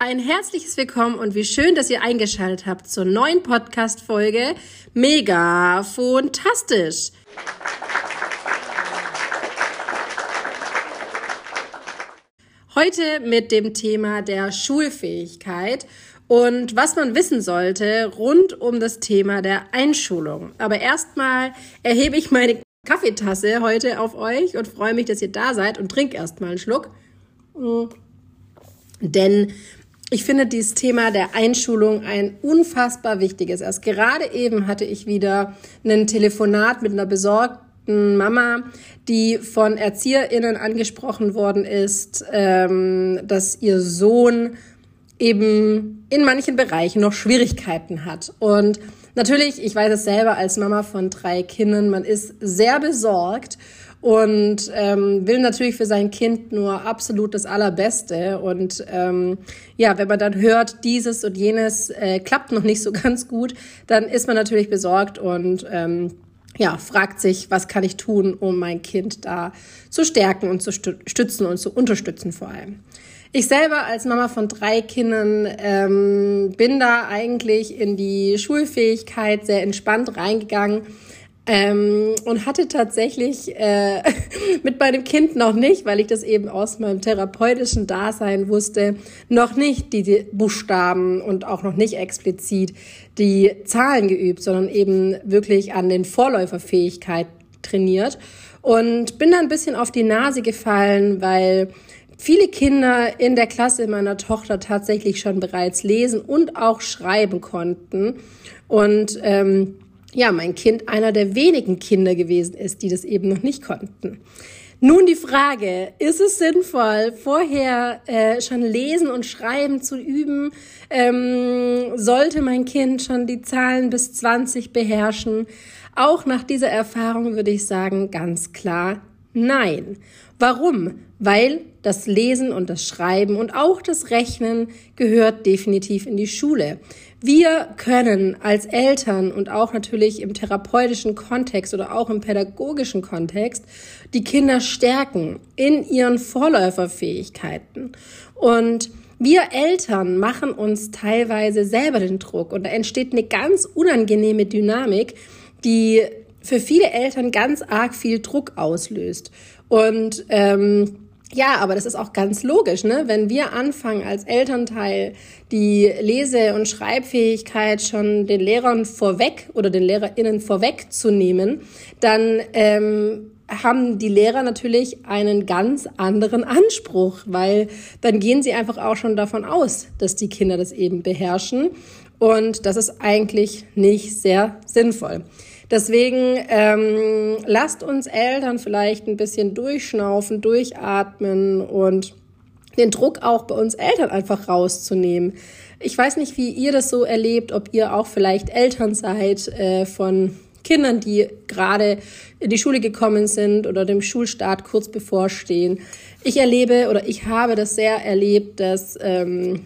Ein herzliches Willkommen und wie schön, dass ihr eingeschaltet habt zur neuen Podcast-Folge Mega Fantastisch. Heute mit dem Thema der Schulfähigkeit und was man wissen sollte rund um das Thema der Einschulung. Aber erstmal erhebe ich meine Kaffeetasse heute auf euch und freue mich, dass ihr da seid und trinke erstmal einen Schluck. Denn ich finde dieses Thema der Einschulung ein unfassbar wichtiges. Erst gerade eben hatte ich wieder ein Telefonat mit einer besorgten Mama, die von ErzieherInnen angesprochen worden ist, ähm, dass ihr Sohn eben in manchen Bereichen noch Schwierigkeiten hat. Und natürlich, ich weiß es selber als Mama von drei Kindern, man ist sehr besorgt und ähm, will natürlich für sein Kind nur absolut das Allerbeste. Und ähm, ja, wenn man dann hört, dieses und jenes äh, klappt noch nicht so ganz gut, dann ist man natürlich besorgt und ähm, ja, fragt sich, was kann ich tun, um mein Kind da zu stärken und zu stützen und zu unterstützen vor allem. Ich selber als Mama von drei Kindern ähm, bin da eigentlich in die Schulfähigkeit sehr entspannt reingegangen ähm, und hatte tatsächlich äh, mit meinem Kind noch nicht, weil ich das eben aus meinem therapeutischen Dasein wusste, noch nicht die Buchstaben und auch noch nicht explizit die Zahlen geübt, sondern eben wirklich an den Vorläuferfähigkeiten trainiert und bin da ein bisschen auf die Nase gefallen, weil viele Kinder in der Klasse meiner Tochter tatsächlich schon bereits lesen und auch schreiben konnten. Und ähm, ja, mein Kind einer der wenigen Kinder gewesen ist, die das eben noch nicht konnten. Nun die Frage, ist es sinnvoll, vorher äh, schon lesen und schreiben zu üben? Ähm, sollte mein Kind schon die Zahlen bis 20 beherrschen? Auch nach dieser Erfahrung würde ich sagen, ganz klar, nein. Warum? Weil das Lesen und das Schreiben und auch das Rechnen gehört definitiv in die Schule. Wir können als Eltern und auch natürlich im therapeutischen Kontext oder auch im pädagogischen Kontext die Kinder stärken in ihren Vorläuferfähigkeiten. Und wir Eltern machen uns teilweise selber den Druck und da entsteht eine ganz unangenehme Dynamik, die für viele Eltern ganz arg viel Druck auslöst. Und ähm, ja, aber das ist auch ganz logisch, ne? Wenn wir anfangen als Elternteil die Lese- und Schreibfähigkeit schon den Lehrern vorweg oder den LehrerInnen vorwegzunehmen, dann ähm, haben die Lehrer natürlich einen ganz anderen Anspruch, weil dann gehen sie einfach auch schon davon aus, dass die Kinder das eben beherrschen. Und das ist eigentlich nicht sehr sinnvoll. Deswegen ähm, lasst uns Eltern vielleicht ein bisschen durchschnaufen, durchatmen und den Druck auch bei uns Eltern einfach rauszunehmen. Ich weiß nicht, wie ihr das so erlebt, ob ihr auch vielleicht Eltern seid äh, von Kindern, die gerade in die Schule gekommen sind oder dem Schulstart kurz bevorstehen. Ich erlebe oder ich habe das sehr erlebt, dass ähm,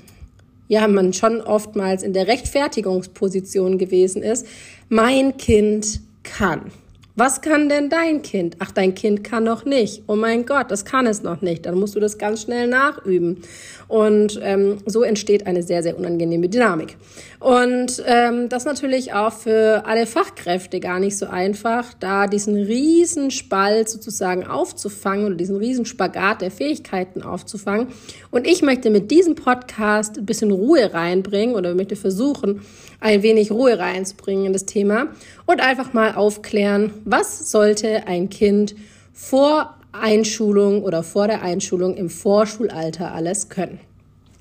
ja man schon oftmals in der Rechtfertigungsposition gewesen ist, mein Kind kann. Was kann denn dein Kind? Ach, dein Kind kann noch nicht. Oh mein Gott, das kann es noch nicht. Dann musst du das ganz schnell nachüben. Und ähm, so entsteht eine sehr, sehr unangenehme Dynamik. Und ähm, das natürlich auch für alle Fachkräfte gar nicht so einfach, da diesen riesen Spalt sozusagen aufzufangen oder diesen riesen Spagat der Fähigkeiten aufzufangen. Und ich möchte mit diesem Podcast ein bisschen Ruhe reinbringen oder möchte versuchen, ein wenig Ruhe reinzubringen in das Thema und einfach mal aufklären, was sollte ein Kind vor Einschulung oder vor der Einschulung im Vorschulalter alles können.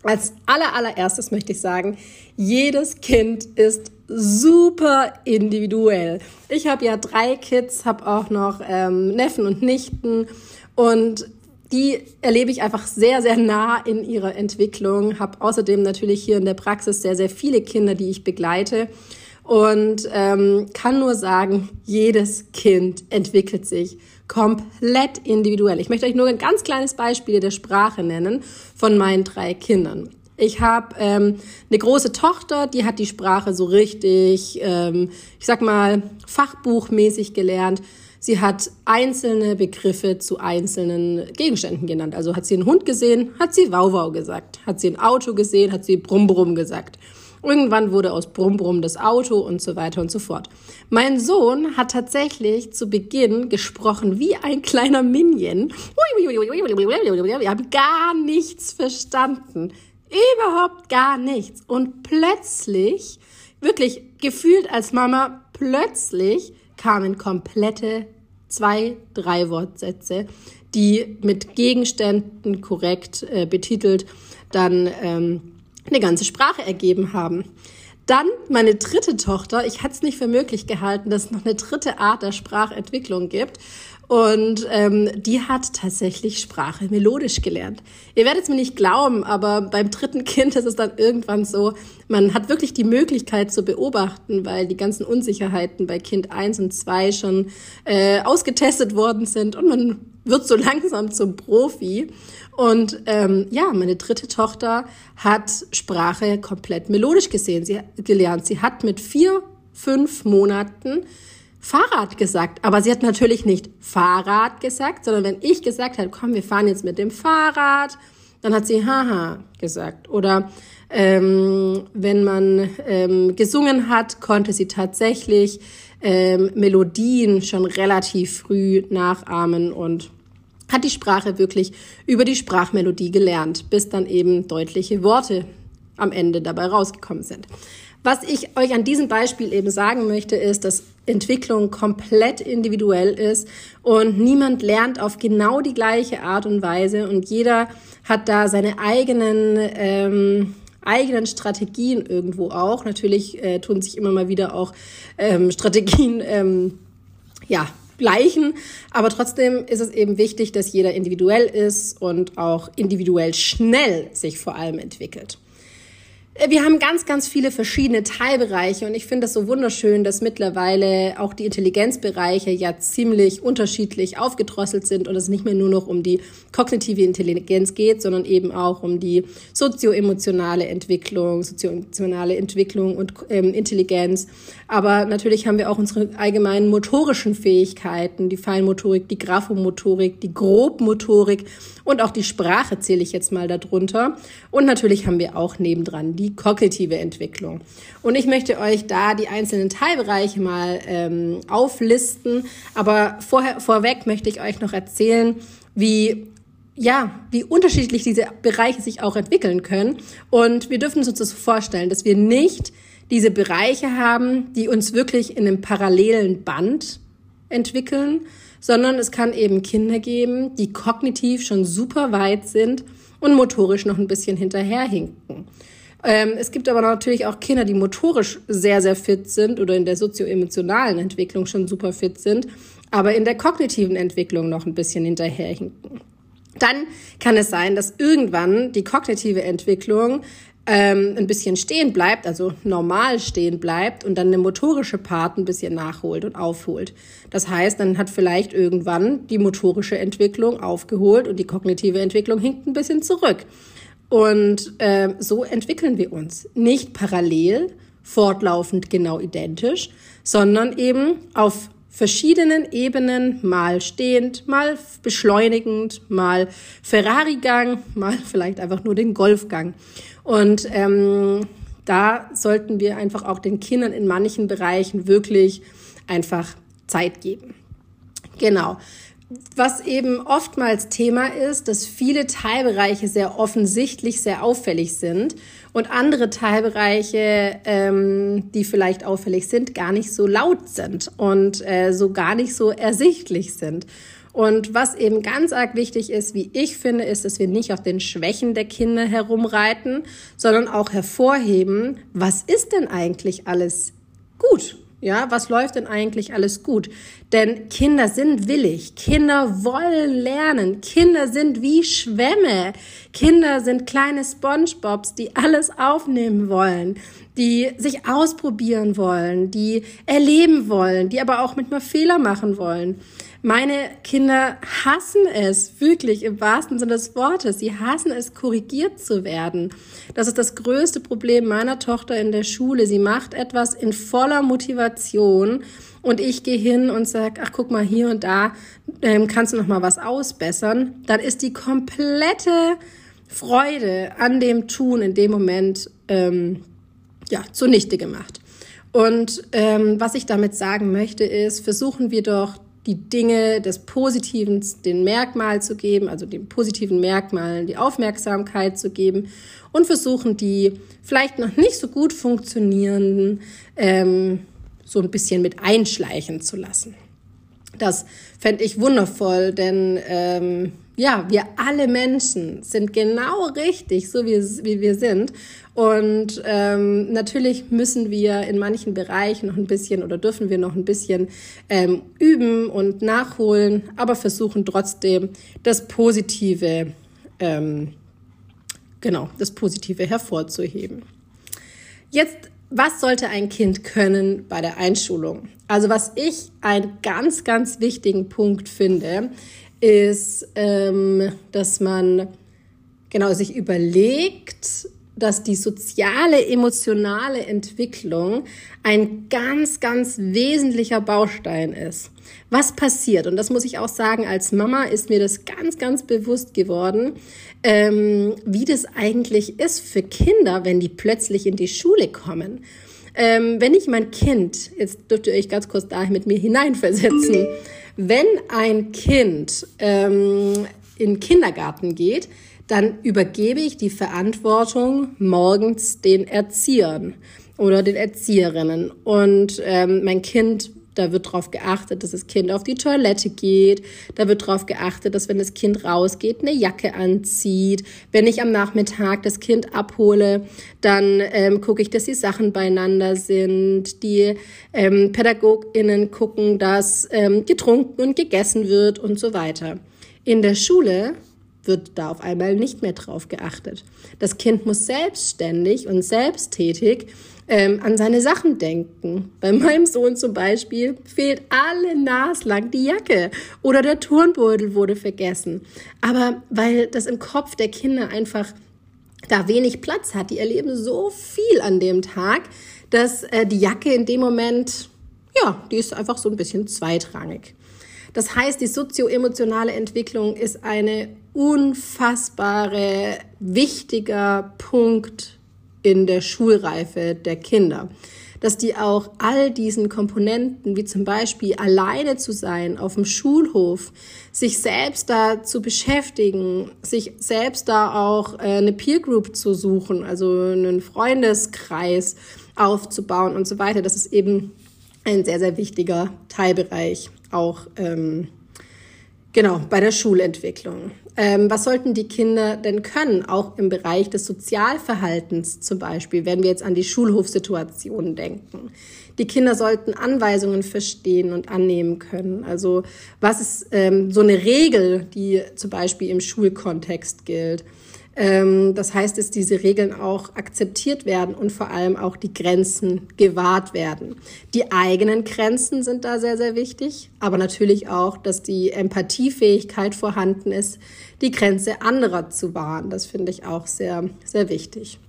Als aller, allererstes möchte ich sagen, jedes Kind ist super individuell. Ich habe ja drei Kids, habe auch noch ähm, Neffen und Nichten und die erlebe ich einfach sehr, sehr nah in ihrer Entwicklung. Habe außerdem natürlich hier in der Praxis sehr, sehr viele Kinder, die ich begleite und ähm, kann nur sagen, jedes Kind entwickelt sich komplett individuell. Ich möchte euch nur ein ganz kleines Beispiel der Sprache nennen von meinen drei Kindern. Ich habe ähm, eine große Tochter, die hat die Sprache so richtig, ähm, ich sag mal, fachbuchmäßig gelernt. Sie hat einzelne Begriffe zu einzelnen Gegenständen genannt. Also hat sie einen Hund gesehen, hat sie Wauwau gesagt. Hat sie ein Auto gesehen, hat sie Brumm Brumm gesagt. Irgendwann wurde aus Brumm Brumm das Auto und so weiter und so fort. Mein Sohn hat tatsächlich zu Beginn gesprochen wie ein kleiner Minion. Wir haben gar nichts verstanden. Überhaupt gar nichts. Und plötzlich, wirklich gefühlt als Mama, plötzlich kamen komplette zwei, drei Wortsätze, die mit Gegenständen korrekt äh, betitelt dann ähm, eine ganze Sprache ergeben haben. Dann meine dritte Tochter. Ich hatte es nicht für möglich gehalten, dass es noch eine dritte Art der Sprachentwicklung gibt. Und ähm, die hat tatsächlich Sprache melodisch gelernt. Ihr werdet es mir nicht glauben, aber beim dritten Kind ist es dann irgendwann so, man hat wirklich die Möglichkeit zu beobachten, weil die ganzen Unsicherheiten bei Kind eins und zwei schon äh, ausgetestet worden sind und man wird so langsam zum Profi. Und ähm, ja, meine dritte Tochter hat Sprache komplett melodisch gesehen, sie, gelernt. Sie hat mit vier, fünf Monaten Fahrrad gesagt. Aber sie hat natürlich nicht Fahrrad gesagt, sondern wenn ich gesagt habe, komm, wir fahren jetzt mit dem Fahrrad, dann hat sie haha gesagt. Oder ähm, wenn man ähm, gesungen hat, konnte sie tatsächlich ähm, Melodien schon relativ früh nachahmen und hat die Sprache wirklich über die Sprachmelodie gelernt, bis dann eben deutliche Worte am Ende dabei rausgekommen sind. Was ich euch an diesem Beispiel eben sagen möchte, ist, dass Entwicklung komplett individuell ist und niemand lernt auf genau die gleiche Art und Weise und jeder hat da seine eigenen ähm, eigenen Strategien irgendwo auch. Natürlich äh, tun sich immer mal wieder auch ähm, Strategien ähm, ja gleichen, aber trotzdem ist es eben wichtig, dass jeder individuell ist und auch individuell schnell sich vor allem entwickelt. Äh, wir haben ganz, ganz viele verschiedene Teilbereiche und ich finde es so wunderschön, dass mittlerweile auch die Intelligenzbereiche ja ziemlich unterschiedlich aufgedrosselt sind und es nicht mehr nur noch um die kognitive Intelligenz geht, sondern eben auch um die sozioemotionale Entwicklung, sozioemotionale Entwicklung und ähm, Intelligenz. Aber natürlich haben wir auch unsere allgemeinen motorischen Fähigkeiten, die Feinmotorik, die Graphomotorik, die Grobmotorik und auch die Sprache zähle ich jetzt mal darunter. Und natürlich haben wir auch nebendran die kognitive Entwicklung. Und ich möchte euch da die einzelnen Teilbereiche mal ähm, auflisten. Aber vorher, vorweg möchte ich euch noch erzählen, wie ja, wie unterschiedlich diese Bereiche sich auch entwickeln können. Und wir dürfen uns das vorstellen, dass wir nicht diese Bereiche haben, die uns wirklich in einem parallelen Band entwickeln, sondern es kann eben Kinder geben, die kognitiv schon super weit sind und motorisch noch ein bisschen hinterherhinken. Ähm, es gibt aber natürlich auch Kinder, die motorisch sehr, sehr fit sind oder in der sozioemotionalen Entwicklung schon super fit sind, aber in der kognitiven Entwicklung noch ein bisschen hinterherhinken. Dann kann es sein, dass irgendwann die kognitive Entwicklung ähm, ein bisschen stehen bleibt, also normal stehen bleibt und dann der motorische Part ein bisschen nachholt und aufholt. Das heißt, dann hat vielleicht irgendwann die motorische Entwicklung aufgeholt und die kognitive Entwicklung hinkt ein bisschen zurück. Und äh, so entwickeln wir uns. Nicht parallel, fortlaufend genau identisch, sondern eben auf verschiedenen Ebenen, mal stehend, mal beschleunigend, mal Ferrari-Gang, mal vielleicht einfach nur den Golfgang. Und ähm, da sollten wir einfach auch den Kindern in manchen Bereichen wirklich einfach Zeit geben. Genau. Was eben oftmals Thema ist, dass viele Teilbereiche sehr offensichtlich sehr auffällig sind und andere Teilbereiche, ähm, die vielleicht auffällig sind, gar nicht so laut sind und äh, so gar nicht so ersichtlich sind. Und was eben ganz arg wichtig ist, wie ich finde, ist, dass wir nicht auf den Schwächen der Kinder herumreiten, sondern auch hervorheben, was ist denn eigentlich alles gut? Ja, was läuft denn eigentlich alles gut? Denn Kinder sind willig. Kinder wollen lernen. Kinder sind wie Schwämme. Kinder sind kleine SpongeBobs, die alles aufnehmen wollen, die sich ausprobieren wollen, die erleben wollen, die aber auch manchmal Fehler machen wollen. Meine Kinder hassen es, wirklich im wahrsten Sinne des Wortes. Sie hassen es, korrigiert zu werden. Das ist das größte Problem meiner Tochter in der Schule. Sie macht etwas in voller Motivation und ich gehe hin und sage, ach guck mal, hier und da ähm, kannst du noch mal was ausbessern. Dann ist die komplette Freude an dem Tun in dem Moment ähm, ja zunichte gemacht. Und ähm, was ich damit sagen möchte, ist, versuchen wir doch die Dinge des Positiven den Merkmal zu geben, also den positiven Merkmalen die Aufmerksamkeit zu geben und versuchen die vielleicht noch nicht so gut funktionierenden ähm, so ein bisschen mit einschleichen zu lassen. Das fände ich wundervoll, denn ähm, ja, wir alle Menschen sind genau richtig, so wie, wie wir sind. Und ähm, natürlich müssen wir in manchen Bereichen noch ein bisschen oder dürfen wir noch ein bisschen ähm, üben und nachholen, aber versuchen trotzdem das Positive, ähm, genau, das Positive hervorzuheben. Jetzt, was sollte ein Kind können bei der Einschulung? Also was ich einen ganz, ganz wichtigen Punkt finde, ist, ähm, dass man genau sich überlegt, dass die soziale, emotionale Entwicklung ein ganz, ganz wesentlicher Baustein ist. Was passiert? Und das muss ich auch sagen, als Mama ist mir das ganz, ganz bewusst geworden, ähm, wie das eigentlich ist für Kinder, wenn die plötzlich in die Schule kommen. Ähm, wenn ich mein Kind, jetzt dürft ihr euch ganz kurz da mit mir hineinversetzen, wenn ein Kind ähm, in den Kindergarten geht, dann übergebe ich die Verantwortung morgens den Erziehern oder den Erzieherinnen. Und ähm, mein Kind, da wird darauf geachtet, dass das Kind auf die Toilette geht. Da wird darauf geachtet, dass wenn das Kind rausgeht, eine Jacke anzieht. Wenn ich am Nachmittag das Kind abhole, dann ähm, gucke ich, dass die Sachen beieinander sind. Die ähm, PädagogInnen gucken, dass ähm, getrunken und gegessen wird und so weiter. In der Schule wird da auf einmal nicht mehr drauf geachtet. Das Kind muss selbstständig und selbsttätig ähm, an seine Sachen denken. Bei meinem Sohn zum Beispiel fehlt alle naslang die Jacke oder der Turnbeutel wurde vergessen. Aber weil das im Kopf der Kinder einfach da wenig Platz hat, die erleben so viel an dem Tag, dass äh, die Jacke in dem Moment, ja, die ist einfach so ein bisschen zweitrangig. Das heißt, die sozioemotionale Entwicklung ist eine unfassbare, wichtiger Punkt in der Schulreife der Kinder. Dass die auch all diesen Komponenten, wie zum Beispiel alleine zu sein auf dem Schulhof, sich selbst da zu beschäftigen, sich selbst da auch äh, eine Peer Group zu suchen, also einen Freundeskreis aufzubauen und so weiter, das ist eben ein sehr, sehr wichtiger Teilbereich auch ähm, genau bei der Schulentwicklung. Ähm, was sollten die Kinder denn können, auch im Bereich des Sozialverhaltens zum Beispiel, wenn wir jetzt an die Schulhofsituationen denken? Die Kinder sollten Anweisungen verstehen und annehmen können. Also was ist ähm, so eine Regel, die zum Beispiel im Schulkontext gilt? Ähm, das heißt, dass diese Regeln auch akzeptiert werden und vor allem auch die Grenzen gewahrt werden. Die eigenen Grenzen sind da sehr, sehr wichtig, aber natürlich auch, dass die Empathiefähigkeit vorhanden ist, die Grenze anderer zu wahren. Das finde ich auch sehr, sehr wichtig.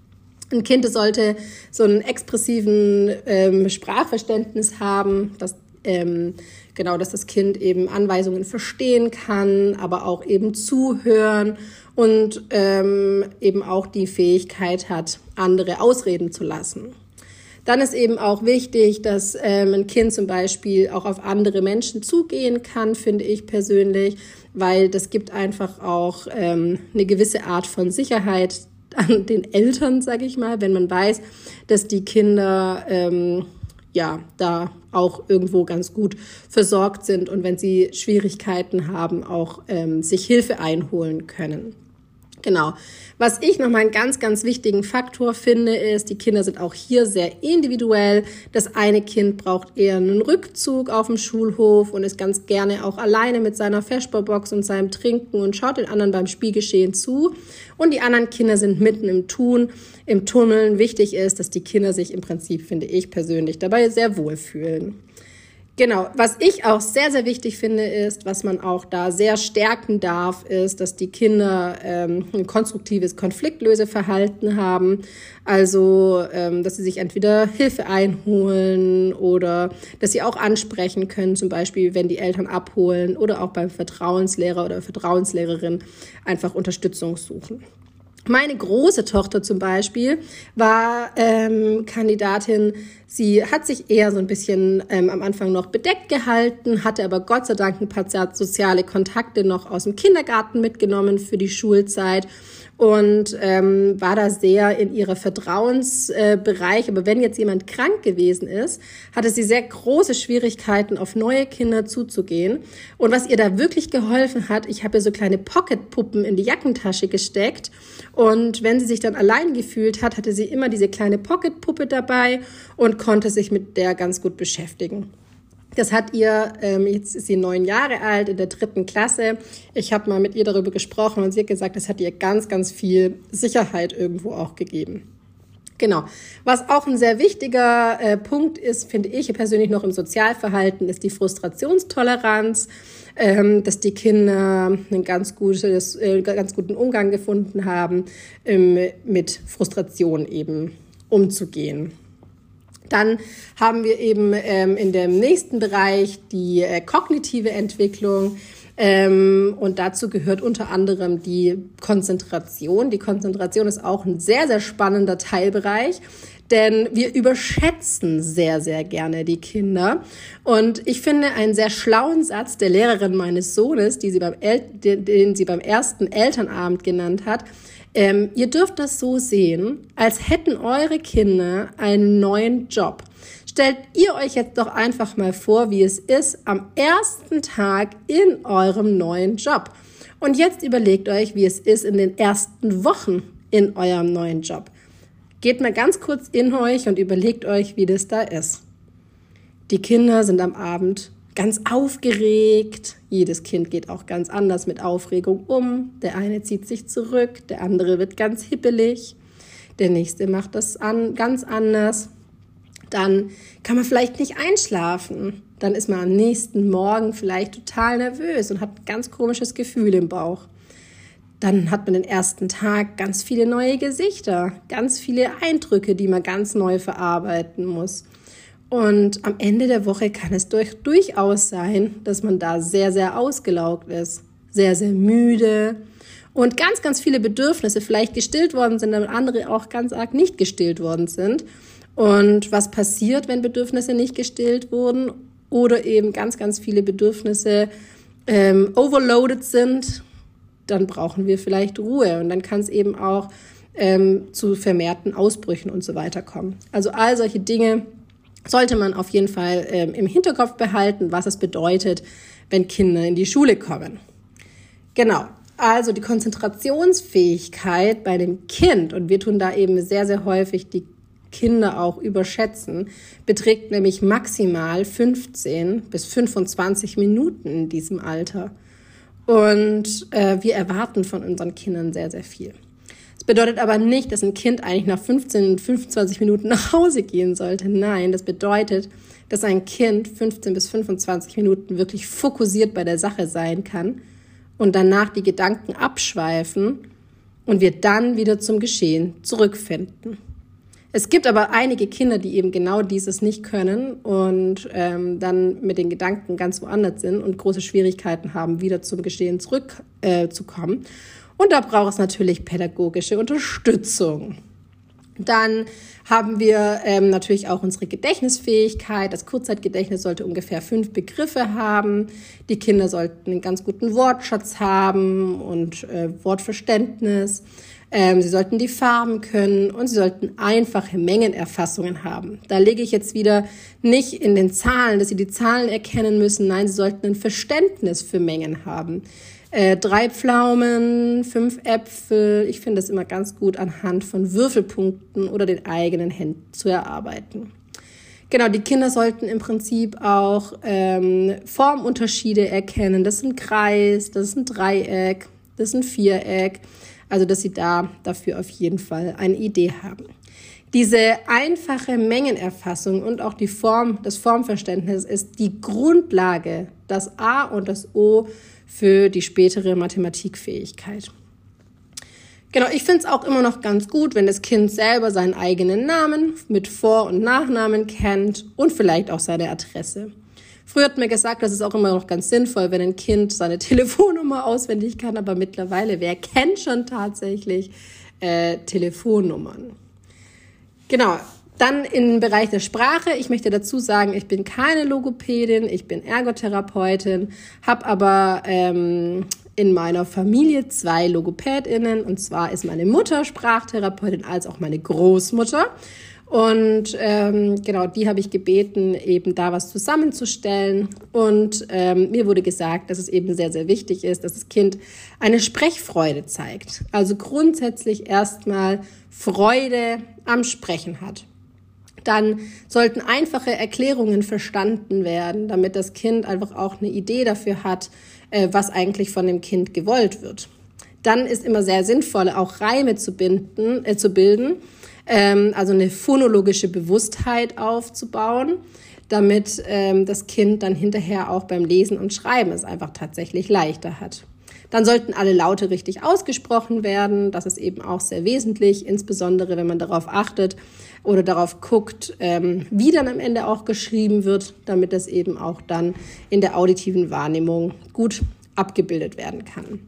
Ein Kind sollte so einen expressiven ähm, Sprachverständnis haben, dass ähm, genau, dass das Kind eben Anweisungen verstehen kann, aber auch eben zuhören und ähm, eben auch die Fähigkeit hat, andere ausreden zu lassen. Dann ist eben auch wichtig, dass ähm, ein Kind zum Beispiel auch auf andere Menschen zugehen kann, finde ich persönlich, weil das gibt einfach auch ähm, eine gewisse Art von Sicherheit an den Eltern, sage ich mal, wenn man weiß, dass die Kinder ähm, ja da auch irgendwo ganz gut versorgt sind und wenn sie Schwierigkeiten haben, auch ähm, sich Hilfe einholen können. Genau. Was ich nochmal einen ganz, ganz wichtigen Faktor finde, ist, die Kinder sind auch hier sehr individuell. Das eine Kind braucht eher einen Rückzug auf dem Schulhof und ist ganz gerne auch alleine mit seiner Feschbarbox und seinem Trinken und schaut den anderen beim Spielgeschehen zu. Und die anderen Kinder sind mitten im Tun, im Tummeln. Wichtig ist, dass die Kinder sich im Prinzip, finde ich persönlich, dabei sehr wohlfühlen. Genau, was ich auch sehr, sehr wichtig finde, ist, was man auch da sehr stärken darf, ist, dass die Kinder ähm, ein konstruktives Konfliktlöseverhalten haben. Also, ähm, dass sie sich entweder Hilfe einholen oder dass sie auch ansprechen können, zum Beispiel, wenn die Eltern abholen oder auch beim Vertrauenslehrer oder Vertrauenslehrerin einfach Unterstützung suchen. Meine große Tochter zum Beispiel war ähm, Kandidatin. Sie hat sich eher so ein bisschen ähm, am Anfang noch bedeckt gehalten, hatte aber Gott sei Dank ein paar soziale Kontakte noch aus dem Kindergarten mitgenommen für die Schulzeit und ähm, war da sehr in ihrer Vertrauensbereich. Äh, Aber wenn jetzt jemand krank gewesen ist, hatte sie sehr große Schwierigkeiten, auf neue Kinder zuzugehen. Und was ihr da wirklich geholfen hat, ich habe ihr so kleine Pocketpuppen in die Jackentasche gesteckt. Und wenn sie sich dann allein gefühlt hat, hatte sie immer diese kleine Pocketpuppe dabei und konnte sich mit der ganz gut beschäftigen. Das hat ihr, ähm, jetzt ist sie neun Jahre alt, in der dritten Klasse. Ich habe mal mit ihr darüber gesprochen und sie hat gesagt, das hat ihr ganz, ganz viel Sicherheit irgendwo auch gegeben. Genau. Was auch ein sehr wichtiger äh, Punkt ist, finde ich persönlich noch im Sozialverhalten, ist die Frustrationstoleranz, ähm, dass die Kinder einen ganz, gutes, äh, ganz guten Umgang gefunden haben, ähm, mit Frustration eben umzugehen. Dann haben wir eben ähm, in dem nächsten Bereich die äh, kognitive Entwicklung. Ähm, und dazu gehört unter anderem die Konzentration. Die Konzentration ist auch ein sehr, sehr spannender Teilbereich, denn wir überschätzen sehr, sehr gerne die Kinder. Und ich finde einen sehr schlauen Satz der Lehrerin meines Sohnes, die sie beim El den, den sie beim ersten Elternabend genannt hat, ähm, ihr dürft das so sehen, als hätten eure Kinder einen neuen Job. Stellt ihr euch jetzt doch einfach mal vor, wie es ist am ersten Tag in eurem neuen Job. Und jetzt überlegt euch, wie es ist in den ersten Wochen in eurem neuen Job. Geht mal ganz kurz in euch und überlegt euch, wie das da ist. Die Kinder sind am Abend ganz aufgeregt. Jedes Kind geht auch ganz anders mit Aufregung um. Der eine zieht sich zurück, der andere wird ganz hippelig, der nächste macht das an, ganz anders. Dann kann man vielleicht nicht einschlafen. Dann ist man am nächsten Morgen vielleicht total nervös und hat ein ganz komisches Gefühl im Bauch. Dann hat man den ersten Tag ganz viele neue Gesichter, ganz viele Eindrücke, die man ganz neu verarbeiten muss. Und am Ende der Woche kann es durch, durchaus sein, dass man da sehr, sehr ausgelaugt ist, sehr, sehr müde und ganz, ganz viele Bedürfnisse vielleicht gestillt worden sind, aber andere auch ganz arg nicht gestillt worden sind. Und was passiert, wenn Bedürfnisse nicht gestillt wurden oder eben ganz, ganz viele Bedürfnisse ähm, overloaded sind, dann brauchen wir vielleicht Ruhe und dann kann es eben auch ähm, zu vermehrten Ausbrüchen und so weiter kommen. Also all solche Dinge sollte man auf jeden Fall ähm, im Hinterkopf behalten, was es bedeutet, wenn Kinder in die Schule kommen. Genau. Also die Konzentrationsfähigkeit bei dem Kind, und wir tun da eben sehr, sehr häufig die Kinder auch überschätzen, beträgt nämlich maximal 15 bis 25 Minuten in diesem Alter. Und äh, wir erwarten von unseren Kindern sehr, sehr viel. Das bedeutet aber nicht, dass ein Kind eigentlich nach 15, 25 Minuten nach Hause gehen sollte. Nein, das bedeutet, dass ein Kind 15 bis 25 Minuten wirklich fokussiert bei der Sache sein kann und danach die Gedanken abschweifen und wir dann wieder zum Geschehen zurückfinden. Es gibt aber einige Kinder, die eben genau dieses nicht können und ähm, dann mit den Gedanken ganz woanders sind und große Schwierigkeiten haben, wieder zum Geschehen zurückzukommen. Äh, und da braucht es natürlich pädagogische Unterstützung. Dann haben wir ähm, natürlich auch unsere Gedächtnisfähigkeit. Das Kurzzeitgedächtnis sollte ungefähr fünf Begriffe haben. Die Kinder sollten einen ganz guten Wortschatz haben und äh, Wortverständnis. Ähm, sie sollten die Farben können und sie sollten einfache Mengenerfassungen haben. Da lege ich jetzt wieder nicht in den Zahlen, dass sie die Zahlen erkennen müssen. Nein, sie sollten ein Verständnis für Mengen haben äh, drei Pflaumen, fünf Äpfel. Ich finde es immer ganz gut anhand von Würfelpunkten oder den eigenen Händen zu erarbeiten. Genau, die Kinder sollten im Prinzip auch ähm, Formunterschiede erkennen. Das ist ein Kreis, das ist ein Dreieck, das ist ein Viereck. Also, dass Sie da dafür auf jeden Fall eine Idee haben. Diese einfache Mengenerfassung und auch die Form, das Formverständnis ist die Grundlage, das A und das O für die spätere Mathematikfähigkeit. Genau, ich finde es auch immer noch ganz gut, wenn das Kind selber seinen eigenen Namen mit Vor- und Nachnamen kennt und vielleicht auch seine Adresse. Früher hat mir gesagt, das ist auch immer noch ganz sinnvoll, wenn ein Kind seine Telefonnummer auswendig kann, aber mittlerweile, wer kennt schon tatsächlich äh, Telefonnummern? Genau. Dann im Bereich der Sprache. Ich möchte dazu sagen, ich bin keine Logopädin, ich bin Ergotherapeutin, habe aber ähm, in meiner Familie zwei Logopädinnen. Und zwar ist meine Mutter Sprachtherapeutin als auch meine Großmutter. Und ähm, genau, die habe ich gebeten, eben da was zusammenzustellen. Und ähm, mir wurde gesagt, dass es eben sehr, sehr wichtig ist, dass das Kind eine Sprechfreude zeigt. Also grundsätzlich erstmal Freude am Sprechen hat. Dann sollten einfache Erklärungen verstanden werden, damit das Kind einfach auch eine Idee dafür hat, äh, was eigentlich von dem Kind gewollt wird. Dann ist immer sehr sinnvoll, auch Reime zu, binden, äh, zu bilden ähm, also eine phonologische Bewusstheit aufzubauen, damit ähm, das Kind dann hinterher auch beim Lesen und Schreiben es einfach tatsächlich leichter hat. Dann sollten alle Laute richtig ausgesprochen werden. Das ist eben auch sehr wesentlich, insbesondere wenn man darauf achtet oder darauf guckt, ähm, wie dann am Ende auch geschrieben wird, damit das eben auch dann in der auditiven Wahrnehmung gut abgebildet werden kann.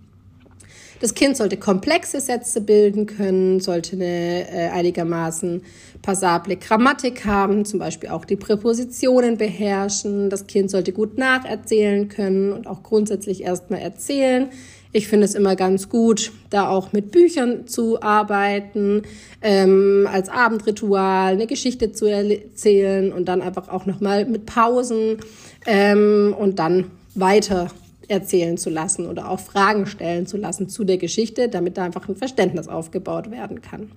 Das Kind sollte komplexe Sätze bilden können, sollte eine äh, einigermaßen passable Grammatik haben, zum Beispiel auch die Präpositionen beherrschen. Das Kind sollte gut nacherzählen können und auch grundsätzlich erstmal erzählen. Ich finde es immer ganz gut, da auch mit Büchern zu arbeiten, ähm, als Abendritual eine Geschichte zu erzählen und dann einfach auch nochmal mit Pausen ähm, und dann weiter erzählen zu lassen oder auch Fragen stellen zu lassen zu der Geschichte, damit da einfach ein Verständnis aufgebaut werden kann.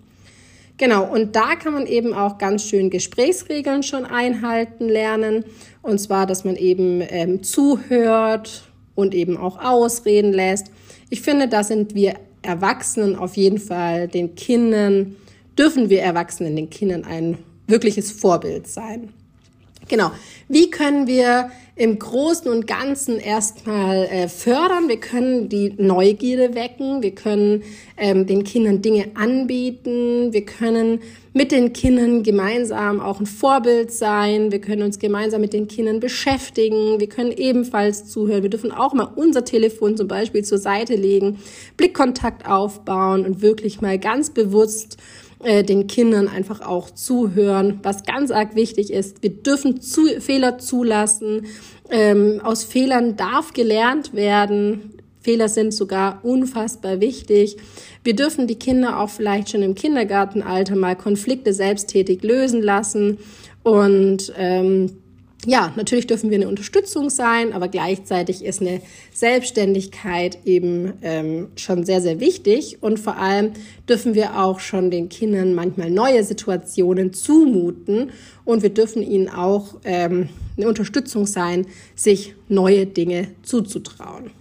Genau, und da kann man eben auch ganz schön Gesprächsregeln schon einhalten lernen. Und zwar, dass man eben ähm, zuhört und eben auch ausreden lässt. Ich finde, da sind wir Erwachsenen auf jeden Fall den Kindern, dürfen wir Erwachsenen den Kindern ein wirkliches Vorbild sein. Genau. Wie können wir im Großen und Ganzen erstmal äh, fördern? Wir können die Neugierde wecken. Wir können ähm, den Kindern Dinge anbieten. Wir können mit den Kindern gemeinsam auch ein Vorbild sein. Wir können uns gemeinsam mit den Kindern beschäftigen. Wir können ebenfalls zuhören. Wir dürfen auch mal unser Telefon zum Beispiel zur Seite legen, Blickkontakt aufbauen und wirklich mal ganz bewusst äh, den Kindern einfach auch zuhören, was ganz arg wichtig ist. Wir dürfen zu, Fehler zulassen. Ähm, aus Fehlern darf gelernt werden. Fehler sind sogar unfassbar wichtig. Wir dürfen die Kinder auch vielleicht schon im Kindergartenalter mal Konflikte selbsttätig lösen lassen und ähm, ja, natürlich dürfen wir eine Unterstützung sein, aber gleichzeitig ist eine Selbstständigkeit eben ähm, schon sehr, sehr wichtig. Und vor allem dürfen wir auch schon den Kindern manchmal neue Situationen zumuten und wir dürfen ihnen auch ähm, eine Unterstützung sein, sich neue Dinge zuzutrauen.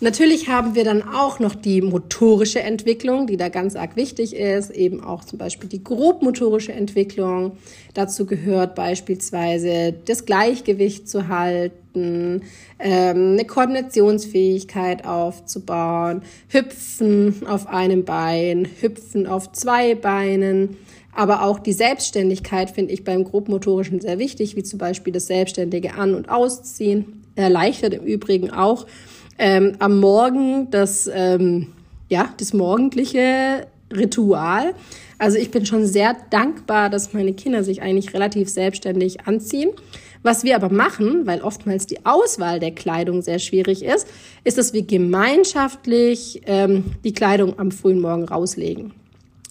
Natürlich haben wir dann auch noch die motorische Entwicklung, die da ganz arg wichtig ist, eben auch zum Beispiel die grobmotorische Entwicklung. Dazu gehört beispielsweise das Gleichgewicht zu halten, ähm, eine Koordinationsfähigkeit aufzubauen, Hüpfen auf einem Bein, Hüpfen auf zwei Beinen. Aber auch die Selbstständigkeit finde ich beim grobmotorischen sehr wichtig, wie zum Beispiel das selbstständige An- und Ausziehen. Erleichtert im Übrigen auch ähm, am Morgen das, ähm, ja, das morgendliche Ritual. Also ich bin schon sehr dankbar, dass meine Kinder sich eigentlich relativ selbstständig anziehen. Was wir aber machen, weil oftmals die Auswahl der Kleidung sehr schwierig ist, ist, dass wir gemeinschaftlich ähm, die Kleidung am frühen Morgen rauslegen.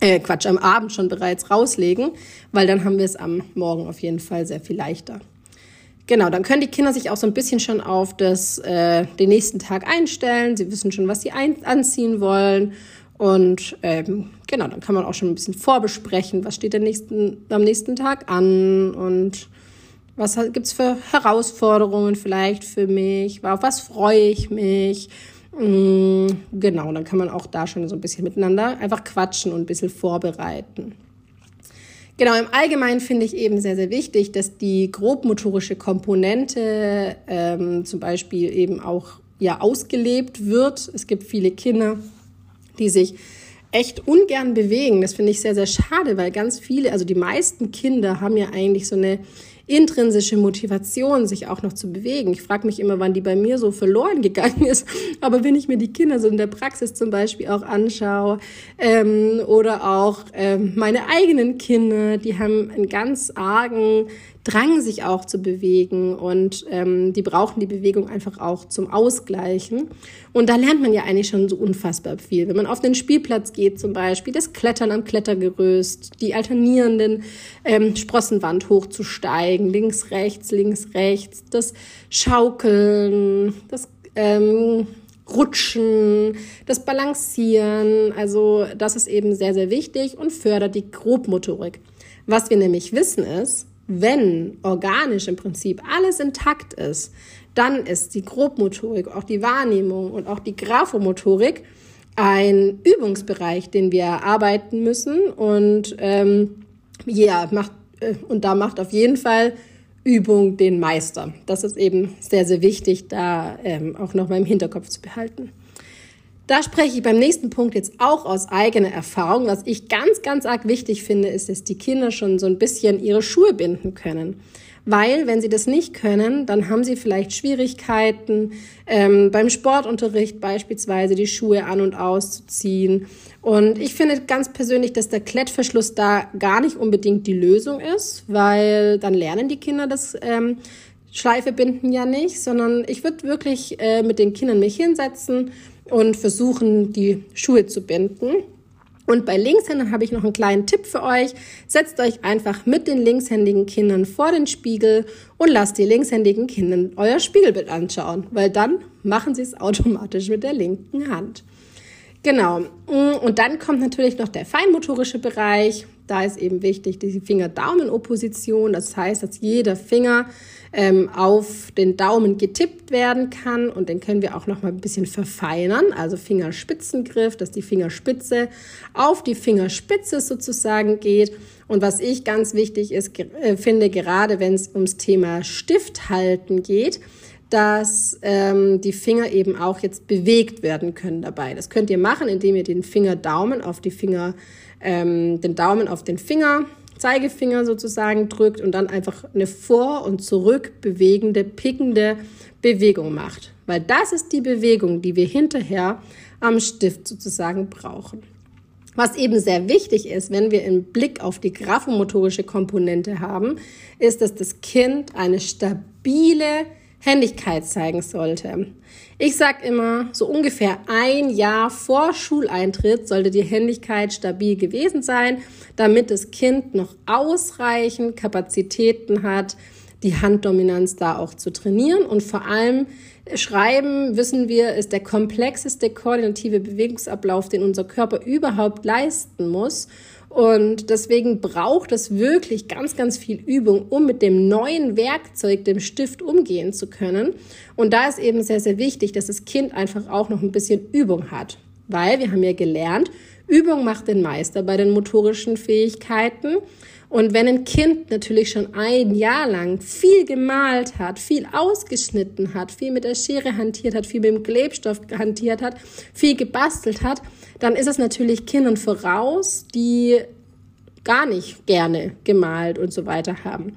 Äh, Quatsch, am Abend schon bereits rauslegen, weil dann haben wir es am Morgen auf jeden Fall sehr viel leichter. Genau, dann können die Kinder sich auch so ein bisschen schon auf das, äh, den nächsten Tag einstellen. Sie wissen schon, was sie ein anziehen wollen. Und ähm, genau, dann kann man auch schon ein bisschen vorbesprechen, was steht nächsten, am nächsten Tag an und was gibt's für Herausforderungen vielleicht für mich, auf was freue ich mich. Mm, genau, dann kann man auch da schon so ein bisschen miteinander einfach quatschen und ein bisschen vorbereiten. Genau, im Allgemeinen finde ich eben sehr, sehr wichtig, dass die grobmotorische Komponente ähm, zum Beispiel eben auch ja ausgelebt wird. Es gibt viele Kinder, die sich echt ungern bewegen. Das finde ich sehr, sehr schade, weil ganz viele, also die meisten Kinder haben ja eigentlich so eine intrinsische Motivation, sich auch noch zu bewegen. Ich frage mich immer, wann die bei mir so verloren gegangen ist. Aber wenn ich mir die Kinder so in der Praxis zum Beispiel auch anschaue ähm, oder auch ähm, meine eigenen Kinder, die haben einen ganz argen Drang, sich auch zu bewegen und ähm, die brauchen die Bewegung einfach auch zum Ausgleichen. Und da lernt man ja eigentlich schon so unfassbar viel. Wenn man auf den Spielplatz geht zum Beispiel, das Klettern am Klettergerüst, die alternierenden ähm, Sprossenwand hochzusteigen, links, rechts, links, rechts, das Schaukeln, das ähm, Rutschen, das Balancieren, also das ist eben sehr, sehr wichtig und fördert die Grobmotorik. Was wir nämlich wissen ist, wenn organisch im Prinzip alles intakt ist, dann ist die Grobmotorik, auch die Wahrnehmung und auch die Graphomotorik ein Übungsbereich, den wir arbeiten müssen. Und ähm, ja, macht, und da macht auf jeden Fall Übung den Meister. Das ist eben sehr, sehr wichtig, da ähm, auch noch mal im Hinterkopf zu behalten. Da spreche ich beim nächsten Punkt jetzt auch aus eigener Erfahrung. Was ich ganz, ganz arg wichtig finde, ist, dass die Kinder schon so ein bisschen ihre Schuhe binden können. Weil, wenn sie das nicht können, dann haben sie vielleicht Schwierigkeiten, ähm, beim Sportunterricht beispielsweise die Schuhe an und auszuziehen. Und ich finde ganz persönlich, dass der Klettverschluss da gar nicht unbedingt die Lösung ist, weil dann lernen die Kinder das ähm, Schleife binden ja nicht, sondern ich würde wirklich äh, mit den Kindern mich hinsetzen und versuchen, die Schuhe zu binden. Und bei Linkshändern habe ich noch einen kleinen Tipp für euch. Setzt euch einfach mit den linkshändigen Kindern vor den Spiegel und lasst die linkshändigen Kinder euer Spiegelbild anschauen, weil dann machen sie es automatisch mit der linken Hand. Genau. Und dann kommt natürlich noch der feinmotorische Bereich. Da ist eben wichtig die Finger-Daumen-Opposition. Das heißt, dass jeder Finger ähm, auf den Daumen getippt werden kann und den können wir auch noch mal ein bisschen verfeinern. Also Fingerspitzengriff, dass die Fingerspitze auf die Fingerspitze sozusagen geht. Und was ich ganz wichtig ist, äh, finde, gerade wenn es ums Thema Stift halten geht, dass ähm, die Finger eben auch jetzt bewegt werden können dabei. Das könnt ihr machen, indem ihr den Finger Daumen auf die Finger, ähm, den Daumen auf den Finger Zeigefinger sozusagen drückt und dann einfach eine vor- und zurück bewegende, pickende Bewegung macht. Weil das ist die Bewegung, die wir hinterher am Stift sozusagen brauchen. Was eben sehr wichtig ist, wenn wir einen Blick auf die graphomotorische Komponente haben, ist, dass das Kind eine stabile Händigkeit zeigen sollte. Ich sag immer, so ungefähr ein Jahr vor Schuleintritt sollte die Händigkeit stabil gewesen sein, damit das Kind noch ausreichend Kapazitäten hat, die Handdominanz da auch zu trainieren und vor allem Schreiben, wissen wir, ist der komplexeste koordinative Bewegungsablauf, den unser Körper überhaupt leisten muss. Und deswegen braucht es wirklich ganz, ganz viel Übung, um mit dem neuen Werkzeug, dem Stift, umgehen zu können. Und da ist eben sehr, sehr wichtig, dass das Kind einfach auch noch ein bisschen Übung hat. Weil wir haben ja gelernt, Übung macht den Meister bei den motorischen Fähigkeiten. Und wenn ein Kind natürlich schon ein Jahr lang viel gemalt hat, viel ausgeschnitten hat, viel mit der Schere hantiert hat, viel mit dem Klebstoff hantiert hat, viel gebastelt hat, dann ist es natürlich Kindern voraus, die gar nicht gerne gemalt und so weiter haben.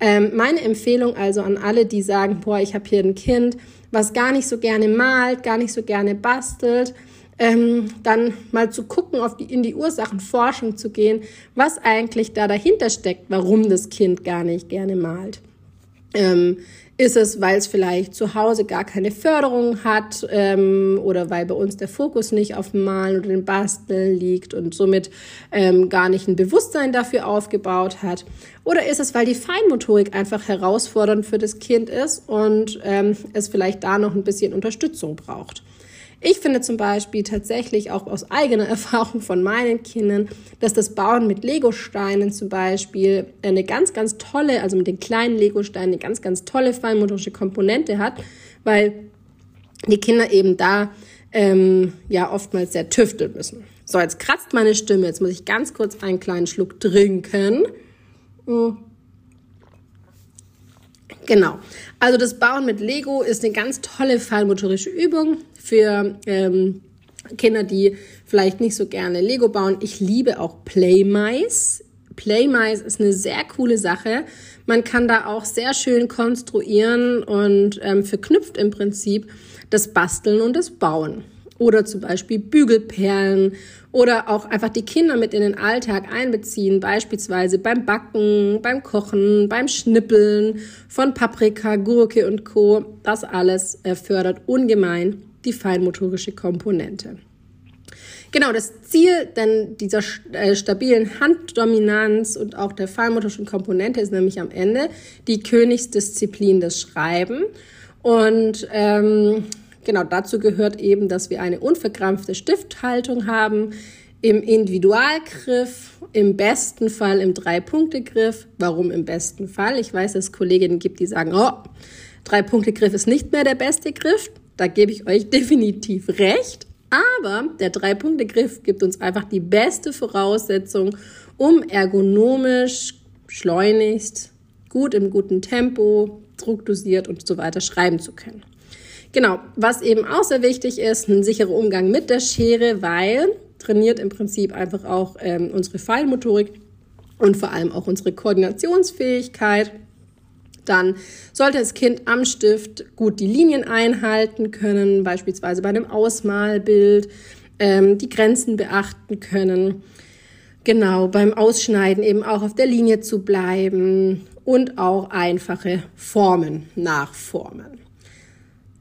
Ähm, meine Empfehlung also an alle, die sagen, boah, ich habe hier ein Kind, was gar nicht so gerne malt, gar nicht so gerne bastelt, ähm, dann mal zu gucken, auf die, in die Ursachenforschung zu gehen, was eigentlich da dahinter steckt, warum das Kind gar nicht gerne malt. Ähm, ist es, weil es vielleicht zu Hause gar keine Förderung hat ähm, oder weil bei uns der Fokus nicht auf dem Malen oder dem Basteln liegt und somit ähm, gar nicht ein Bewusstsein dafür aufgebaut hat? Oder ist es, weil die Feinmotorik einfach herausfordernd für das Kind ist und ähm, es vielleicht da noch ein bisschen Unterstützung braucht? Ich finde zum Beispiel tatsächlich auch aus eigener Erfahrung von meinen Kindern, dass das Bauen mit Legosteinen zum Beispiel eine ganz, ganz tolle, also mit den kleinen Legosteinen eine ganz, ganz tolle feinmotorische Komponente hat, weil die Kinder eben da ähm, ja oftmals sehr tüfteln müssen. So, jetzt kratzt meine Stimme. Jetzt muss ich ganz kurz einen kleinen Schluck trinken. Hm. Genau. Also das Bauen mit Lego ist eine ganz tolle fallmotorische Übung für ähm, Kinder, die vielleicht nicht so gerne Lego bauen. Ich liebe auch Playmice. Playmice ist eine sehr coole Sache. Man kann da auch sehr schön konstruieren und ähm, verknüpft im Prinzip das Basteln und das Bauen. Oder zum Beispiel Bügelperlen oder auch einfach die Kinder mit in den Alltag einbeziehen, beispielsweise beim Backen, beim Kochen, beim Schnippeln von Paprika, Gurke und Co. Das alles äh, fördert ungemein die feinmotorische Komponente. Genau, das Ziel denn dieser äh, stabilen Handdominanz und auch der feinmotorischen Komponente ist nämlich am Ende die Königsdisziplin des Schreiben. Und ähm, genau dazu gehört eben, dass wir eine unverkrampfte Stifthaltung haben, im Individualgriff, im besten Fall im Drei-Punkte-Griff. Warum im besten Fall? Ich weiß, dass es Kolleginnen gibt, die sagen, oh, Drei-Punkte-Griff ist nicht mehr der beste Griff. Da gebe ich euch definitiv recht. Aber der Drei-Punkte-Griff gibt uns einfach die beste Voraussetzung, um ergonomisch, schleunigst, gut im guten Tempo, druckdosiert und so weiter schreiben zu können. Genau, was eben auch sehr wichtig ist, ein sicherer Umgang mit der Schere, weil trainiert im Prinzip einfach auch ähm, unsere Feinmotorik und vor allem auch unsere Koordinationsfähigkeit. Dann sollte das Kind am Stift gut die Linien einhalten können, beispielsweise bei einem Ausmalbild, ähm, die Grenzen beachten können. Genau, beim Ausschneiden eben auch auf der Linie zu bleiben und auch einfache Formen nachformen.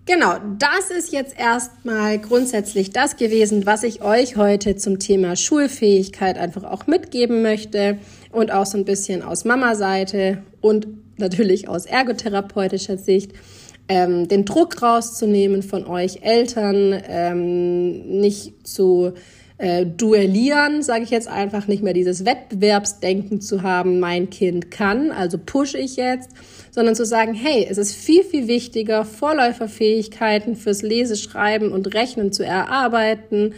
Genau, das ist jetzt erstmal grundsätzlich das gewesen, was ich euch heute zum Thema Schulfähigkeit einfach auch mitgeben möchte und auch so ein bisschen aus Mama-Seite und natürlich aus ergotherapeutischer Sicht, ähm, den Druck rauszunehmen von euch Eltern, ähm, nicht zu äh, duellieren, sage ich jetzt einfach, nicht mehr dieses Wettbewerbsdenken zu haben, mein Kind kann, also pushe ich jetzt, sondern zu sagen, hey, es ist viel, viel wichtiger, Vorläuferfähigkeiten fürs Leseschreiben und Rechnen zu erarbeiten,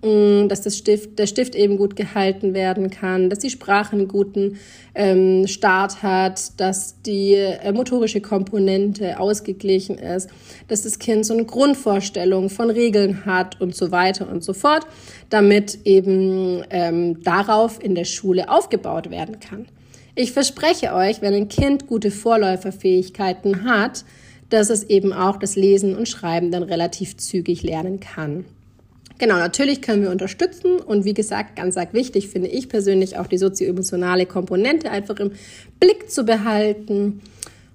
dass das Stift, der Stift eben gut gehalten werden kann, dass die Sprache einen guten ähm, Start hat, dass die äh, motorische Komponente ausgeglichen ist, dass das Kind so eine Grundvorstellung von Regeln hat und so weiter und so fort, damit eben ähm, darauf in der Schule aufgebaut werden kann. Ich verspreche euch, wenn ein Kind gute Vorläuferfähigkeiten hat, dass es eben auch das Lesen und Schreiben dann relativ zügig lernen kann. Genau, natürlich können wir unterstützen und wie gesagt, ganz arg wichtig finde ich persönlich auch die sozioemotionale Komponente einfach im Blick zu behalten.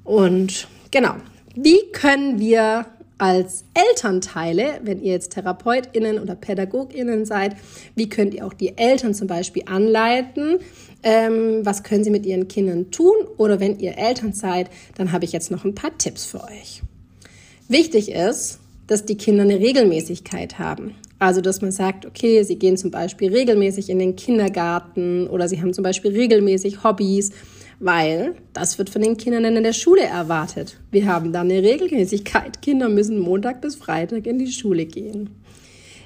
Und genau, wie können wir als Elternteile, wenn ihr jetzt TherapeutInnen oder PädagogInnen seid, wie könnt ihr auch die Eltern zum Beispiel anleiten? Ähm, was können sie mit ihren Kindern tun? Oder wenn ihr Eltern seid, dann habe ich jetzt noch ein paar Tipps für euch. Wichtig ist, dass die Kinder eine Regelmäßigkeit haben. Also, dass man sagt, okay, sie gehen zum Beispiel regelmäßig in den Kindergarten oder sie haben zum Beispiel regelmäßig Hobbys, weil das wird von den Kindern in der Schule erwartet. Wir haben da eine Regelmäßigkeit. Kinder müssen Montag bis Freitag in die Schule gehen.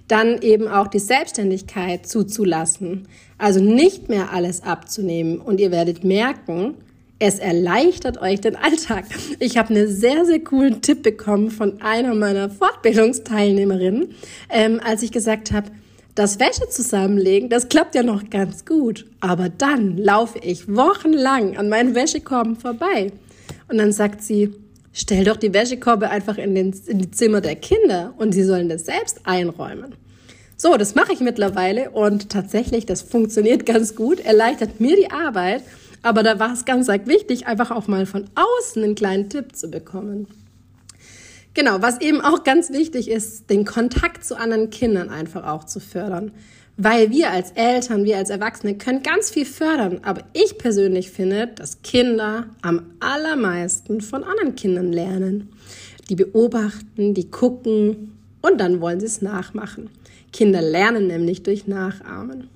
Dann eben auch die Selbstständigkeit zuzulassen. Also nicht mehr alles abzunehmen. Und ihr werdet merken, es erleichtert euch den Alltag. Ich habe einen sehr, sehr coolen Tipp bekommen von einer meiner Fortbildungsteilnehmerinnen, ähm, als ich gesagt habe, das Wäsche zusammenlegen, das klappt ja noch ganz gut. Aber dann laufe ich wochenlang an meinen Wäschekorben vorbei. Und dann sagt sie, stell doch die Wäschekorbe einfach in, den, in die Zimmer der Kinder und sie sollen das selbst einräumen. So, das mache ich mittlerweile und tatsächlich, das funktioniert ganz gut, erleichtert mir die Arbeit aber da war es ganz wichtig, einfach auch mal von außen einen kleinen Tipp zu bekommen. Genau, was eben auch ganz wichtig ist, den Kontakt zu anderen Kindern einfach auch zu fördern. Weil wir als Eltern, wir als Erwachsene können ganz viel fördern. Aber ich persönlich finde, dass Kinder am allermeisten von anderen Kindern lernen. Die beobachten, die gucken und dann wollen sie es nachmachen. Kinder lernen nämlich durch Nachahmen.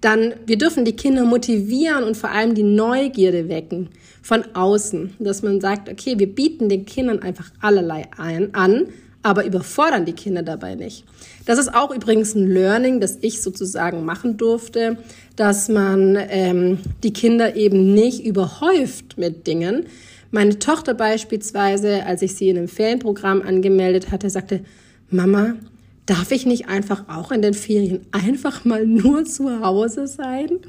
Dann, wir dürfen die Kinder motivieren und vor allem die Neugierde wecken von außen, dass man sagt, okay, wir bieten den Kindern einfach allerlei ein, an, aber überfordern die Kinder dabei nicht. Das ist auch übrigens ein Learning, das ich sozusagen machen durfte, dass man ähm, die Kinder eben nicht überhäuft mit Dingen. Meine Tochter beispielsweise, als ich sie in einem Ferienprogramm angemeldet hatte, sagte, Mama, darf ich nicht einfach auch in den Ferien einfach mal nur zu Hause sein?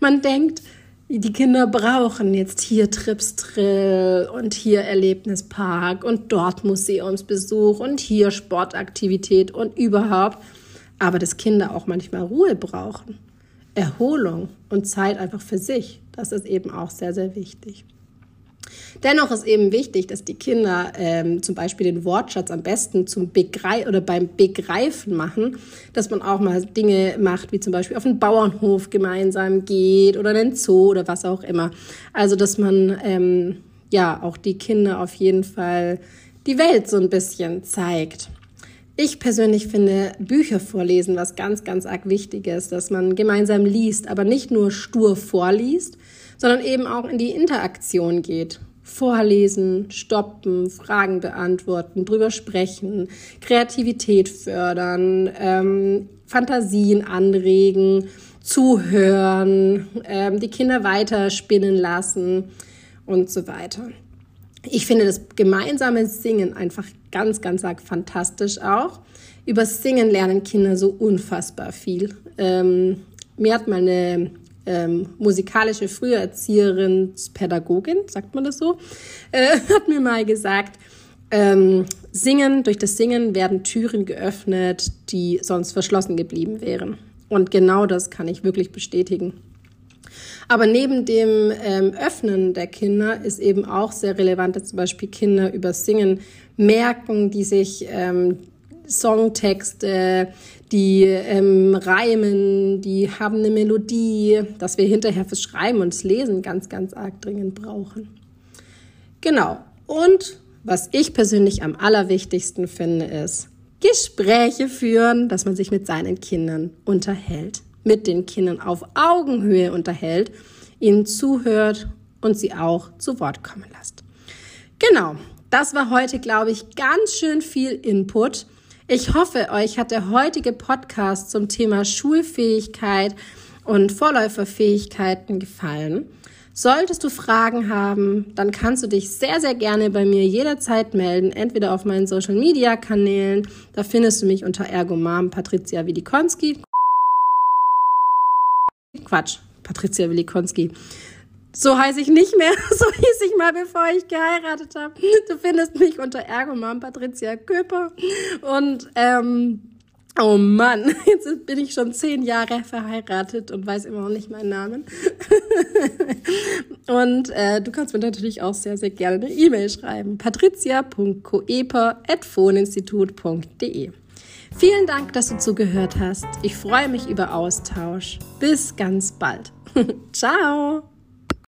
Man denkt, die Kinder brauchen jetzt hier Tripsdrill und hier Erlebnispark und dort Museumsbesuch und hier Sportaktivität und überhaupt. Aber dass Kinder auch manchmal Ruhe brauchen, Erholung und Zeit einfach für sich, das ist eben auch sehr, sehr wichtig. Dennoch ist eben wichtig, dass die Kinder ähm, zum Beispiel den Wortschatz am besten zum Begreif oder beim Begreifen machen, dass man auch mal Dinge macht, wie zum Beispiel auf den Bauernhof gemeinsam geht oder in den Zoo oder was auch immer. Also dass man ähm, ja auch die Kinder auf jeden Fall die Welt so ein bisschen zeigt. Ich persönlich finde Bücher vorlesen was ganz, ganz arg wichtig ist, dass man gemeinsam liest, aber nicht nur stur vorliest, sondern eben auch in die Interaktion geht. Vorlesen, stoppen, Fragen beantworten, drüber sprechen, Kreativität fördern, ähm, Fantasien anregen, zuhören, ähm, die Kinder weiterspinnen lassen und so weiter. Ich finde das gemeinsame Singen einfach ganz, ganz arg fantastisch auch. Über Singen lernen Kinder so unfassbar viel. Ähm, mir hat meine ähm, musikalische Früherzieherin, Pädagogin, sagt man das so, äh, hat mir mal gesagt, ähm, Singen, durch das Singen werden Türen geöffnet, die sonst verschlossen geblieben wären. Und genau das kann ich wirklich bestätigen. Aber neben dem ähm, Öffnen der Kinder ist eben auch sehr relevant, dass zum Beispiel Kinder über Singen merken, die sich ähm, Songtexte, die ähm, reimen, die haben eine Melodie, dass wir hinterher fürs Schreiben und das Lesen ganz, ganz arg dringend brauchen. Genau. Und was ich persönlich am allerwichtigsten finde, ist Gespräche führen, dass man sich mit seinen Kindern unterhält, mit den Kindern auf Augenhöhe unterhält, ihnen zuhört und sie auch zu Wort kommen lässt. Genau. Das war heute, glaube ich, ganz schön viel Input. Ich hoffe, euch hat der heutige Podcast zum Thema Schulfähigkeit und Vorläuferfähigkeiten gefallen. Solltest du Fragen haben, dann kannst du dich sehr, sehr gerne bei mir jederzeit melden, entweder auf meinen Social Media Kanälen, da findest du mich unter Ergomam Patricia Wilikonski. Quatsch, Patricia Wilikonski. So heiße ich nicht mehr. So hieß ich mal, bevor ich geheiratet habe. Du findest mich unter Ergomam Patricia Köper. Und ähm, oh Mann, jetzt bin ich schon zehn Jahre verheiratet und weiß immer noch nicht meinen Namen. und äh, du kannst mir natürlich auch sehr, sehr gerne eine E-Mail schreiben. patricia.coeper.foninstitut.de Vielen Dank, dass du zugehört hast. Ich freue mich über Austausch. Bis ganz bald. Ciao.